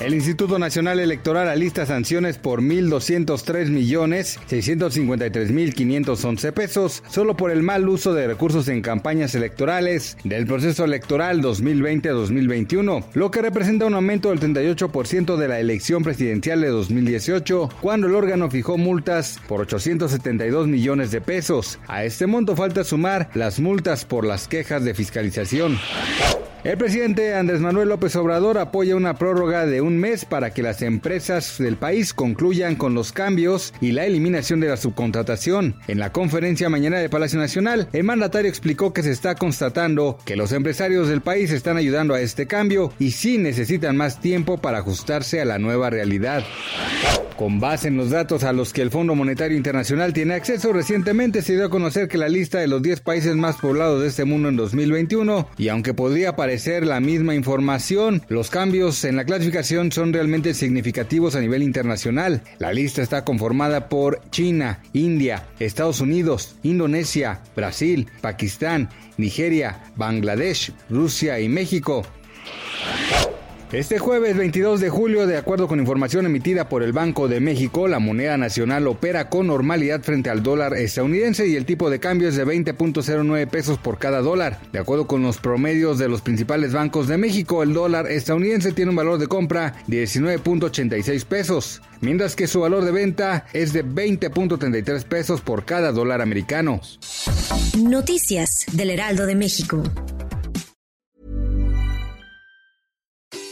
El Instituto Nacional Electoral alista sanciones por 1.203 millones 653 mil 511 pesos solo por el mal uso de recursos en campañas electorales del proceso electoral 2020-2021, lo que representa un aumento del 38% de la elección presidencial de 2018, cuando el órgano fijó multas por 872 millones de pesos. A este monto falta sumar las multas por las quejas de fiscalización. El presidente Andrés Manuel López Obrador apoya una prórroga de un mes para que las empresas del país concluyan con los cambios y la eliminación de la subcontratación. En la conferencia mañana de Palacio Nacional, el mandatario explicó que se está constatando que los empresarios del país están ayudando a este cambio y sí necesitan más tiempo para ajustarse a la nueva realidad. Con base en los datos a los que el Fondo Monetario Internacional tiene acceso, recientemente se dio a conocer que la lista de los 10 países más poblados de este mundo en 2021, y aunque podría parecer la misma información, los cambios en la clasificación son realmente significativos a nivel internacional. La lista está conformada por China, India, Estados Unidos, Indonesia, Brasil, Pakistán, Nigeria, Bangladesh, Rusia y México. Este jueves 22 de julio, de acuerdo con información emitida por el Banco de México, la moneda nacional opera con normalidad frente al dólar estadounidense y el tipo de cambio es de 20.09 pesos por cada dólar. De acuerdo con los promedios de los principales bancos de México, el dólar estadounidense tiene un valor de compra de 19.86 pesos, mientras que su valor de venta es de 20.33 pesos por cada dólar americano. Noticias del Heraldo de México.